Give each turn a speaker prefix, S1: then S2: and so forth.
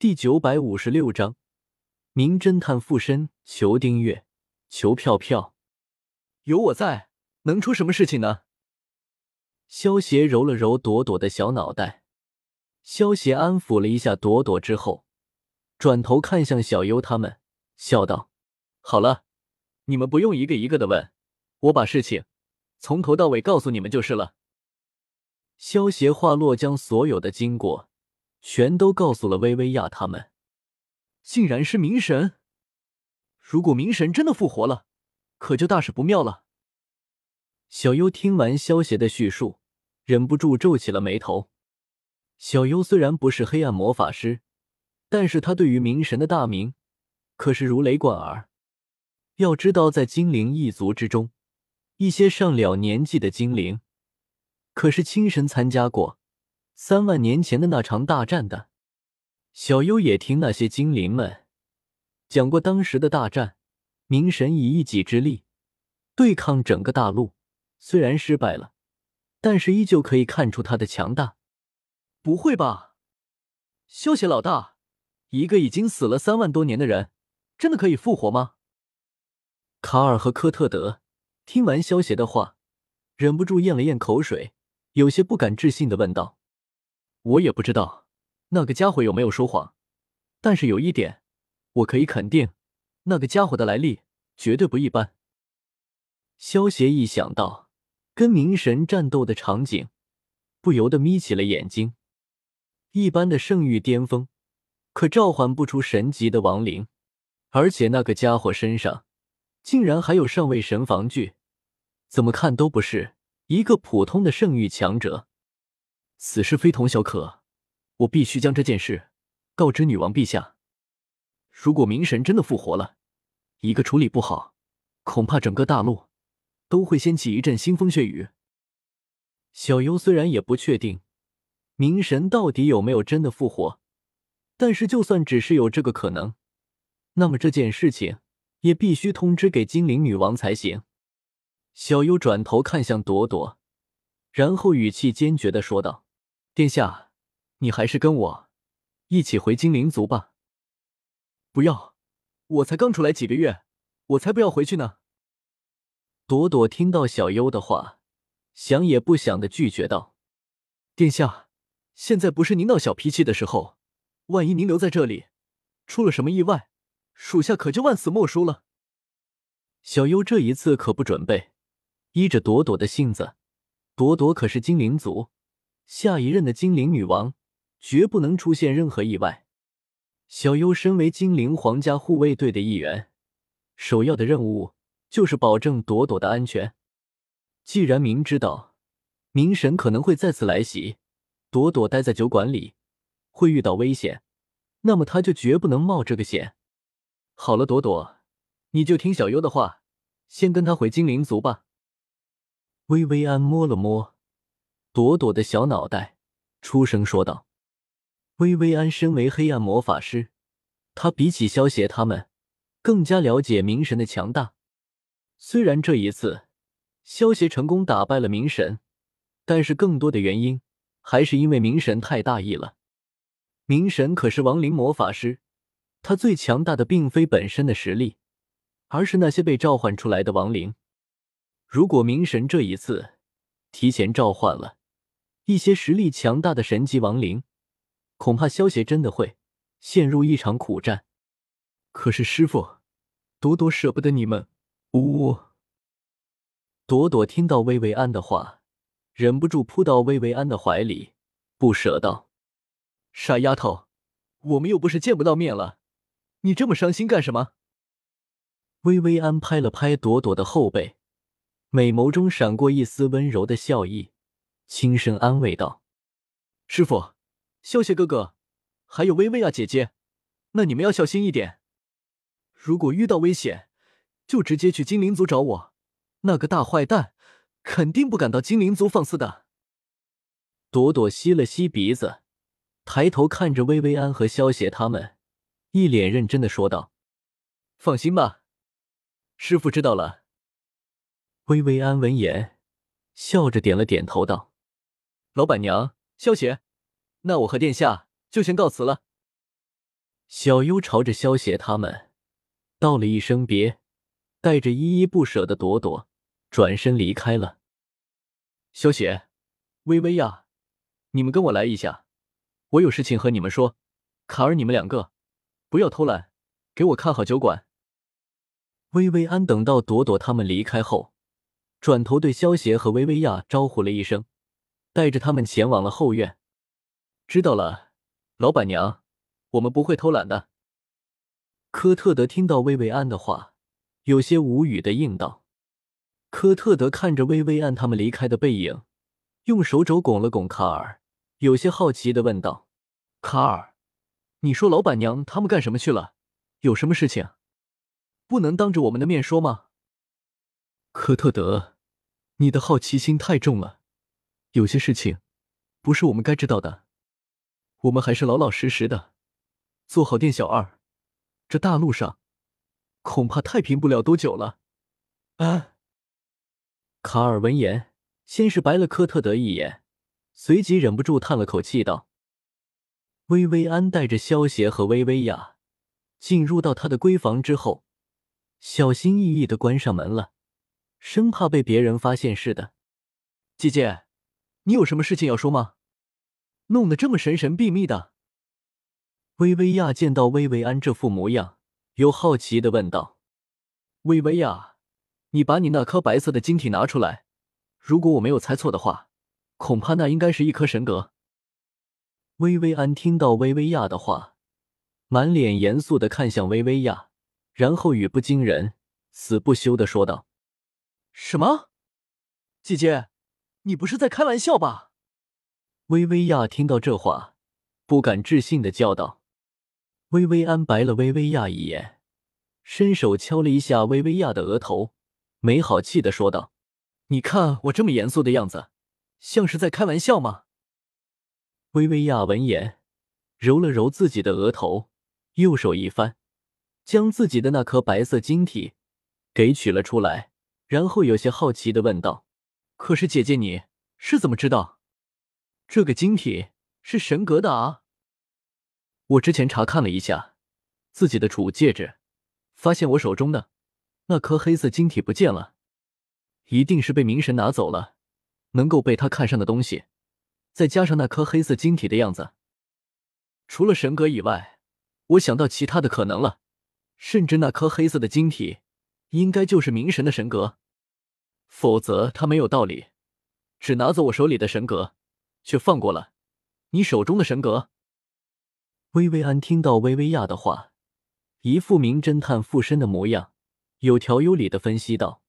S1: 第九百五十六章，名侦探附身。求订阅，求票票。
S2: 有我在，能出什么事情呢？
S1: 萧协揉了揉朵朵的小脑袋，萧协安抚了一下朵朵之后，转头看向小优他们，笑道：“
S2: 好了，你们不用一个一个的问，我把事情从头到尾告诉你们就是了。”
S1: 萧协话落，将所有的经过。全都告诉了薇薇娅他们，
S2: 竟然是冥神！如果冥神真的复活了，可就大事不妙了。
S1: 小优听完萧协的叙述，忍不住皱起了眉头。小优虽然不是黑暗魔法师，但是他对于冥神的大名可是如雷贯耳。要知道，在精灵一族之中，一些上了年纪的精灵可是亲身参加过。三万年前的那场大战的，小优也听那些精灵们讲过当时的大战。冥神以一己之力对抗整个大陆，虽然失败了，但是依旧可以看出他的强大。
S2: 不会吧，萧协老大，一个已经死了三万多年的人，真的可以复活吗？
S1: 卡尔和科特德听完萧协的话，忍不住咽了咽口水，有些不敢置信的问道。
S2: 我也不知道那个家伙有没有说谎，但是有一点我可以肯定，那个家伙的来历绝对不一般。
S1: 萧协一想到跟冥神战斗的场景，不由得眯起了眼睛。一般的圣域巅峰可召唤不出神级的亡灵，而且那个家伙身上竟然还有上位神防具，怎么看都不是一个普通的圣域强者。
S2: 此事非同小可，我必须将这件事告知女王陛下。如果冥神真的复活了，一个处理不好，恐怕整个大陆都会掀起一阵腥风血雨。
S1: 小优虽然也不确定冥神到底有没有真的复活，但是就算只是有这个可能，那么这件事情也必须通知给精灵女王才行。小优转头看向朵朵，然后语气坚决的说道。
S2: 殿下，你还是跟我一起回精灵族吧。不要，我才刚出来几个月，我才不要回去呢。
S1: 朵朵听到小优的话，想也不想的拒绝道：“
S2: 殿下，现在不是您闹小脾气的时候，万一您留在这里，出了什么意外，属下可就万死莫赎了。”
S1: 小优这一次可不准备依着朵朵的性子，朵朵可是精灵族。下一任的精灵女王绝不能出现任何意外。小优身为精灵皇家护卫队的一员，首要的任务就是保证朵朵的安全。既然明知道冥神可能会再次来袭，朵朵待在酒馆里会遇到危险，那么他就绝不能冒这个险。
S2: 好了，朵朵，你就听小优的话，先跟他回精灵族吧。
S1: 薇薇安摸了摸。朵朵的小脑袋出声说道：“薇薇安身为黑暗魔法师，他比起萧邪他们更加了解冥神的强大。虽然这一次萧邪成功打败了冥神，但是更多的原因还是因为冥神太大意了。冥神可是亡灵魔法师，他最强大的并非本身的实力，而是那些被召唤出来的亡灵。如果冥神这一次提前召唤了，”一些实力强大的神级亡灵，恐怕萧协真的会陷入一场苦战。
S2: 可是师傅，朵朵舍不得你们。呜呜！
S1: 朵朵听到薇薇安的话，忍不住扑到薇薇安的怀里，不舍道：“
S2: 傻丫头，我们又不是见不到面了，你这么伤心干什么？”
S1: 薇薇安拍了拍朵朵的后背，美眸中闪过一丝温柔的笑意。轻声安慰道：“
S2: 师傅，萧邪哥哥，还有薇薇娅姐姐，那你们要小心一点。如果遇到危险，就直接去精灵族找我。那个大坏蛋肯定不敢到精灵族放肆的。”
S1: 朵朵吸了吸鼻子，抬头看着薇薇安和萧邪他们，一脸认真的说道：“
S2: 放心吧，师傅知道了。”
S1: 薇薇安闻言，笑着点了点头，道。
S2: 老板娘，萧协，那我和殿下就先告辞了。
S1: 小优朝着萧邪他们道了一声别，带着依依不舍的朵朵转身离开了。
S2: 萧邪，微微呀，你们跟我来一下，我有事情和你们说。卡尔，你们两个不要偷懒，给我看好酒馆。
S1: 薇薇安等到朵朵他们离开后，转头对萧邪和薇薇亚招呼了一声，带着他们前往了后院。
S2: 知道了，老板娘，我们不会偷懒的。
S1: 科特德听到薇薇安的话，有些无语的应道。科特德看着薇薇安他们离开的背影，用手肘拱了拱卡尔，有些好奇的问道：“
S2: 卡尔，你说老板娘他们干什么去了？有什么事情？不能当着我们的面说吗？”
S1: 科特德，你的好奇心太重了，有些事情不是我们该知道的。我们还是老老实实的做好店小二。这大陆上恐怕太平不了多久了。
S2: 啊！
S1: 卡尔闻言，先是白了科特德一眼，随即忍不住叹了口气，道：“薇薇安带着萧邪和薇薇亚进入到他的闺房之后，小心翼翼的关上门了，生怕被别人发现似的。
S2: 姐姐，你有什么事情要说吗？弄得这么神神秘秘的。”
S1: 薇薇亚见到薇薇安这副模样，又好奇的问道：“
S2: 薇薇亚。”你把你那颗白色的晶体拿出来，如果我没有猜错的话，恐怕那应该是一颗神格。
S1: 薇薇安听到薇薇亚的话，满脸严肃的看向薇薇亚，然后语不惊人死不休的说道：“
S2: 什么？姐姐，你不是在开玩笑吧？”
S1: 薇薇亚听到这话，不敢置信的叫道。薇薇安白了薇薇亚一眼，伸手敲了一下薇薇亚的额头。没好气的说道：“
S2: 你看我这么严肃的样子，像是在开玩笑吗？”
S1: 薇薇亚闻言，揉了揉自己的额头，右手一翻，将自己的那颗白色晶体给取了出来，然后有些好奇的问道：“
S2: 可是姐姐，你是怎么知道这个晶体是神格的啊？”
S1: 我之前查看了一下自己的储物戒指，发现我手中的。那颗黑色晶体不见了，一定是被冥神拿走了。能够被他看上的东西，再加上那颗黑色晶体的样子，
S2: 除了神格以外，我想到其他的可能了。甚至那颗黑色的晶体，应该就是冥神的神格，否则他没有道理只拿走我手里的神格，却放过了你手中的神格。
S1: 薇薇安听到薇薇娅的话，一副名侦探附身的模样。有条有理的分析道。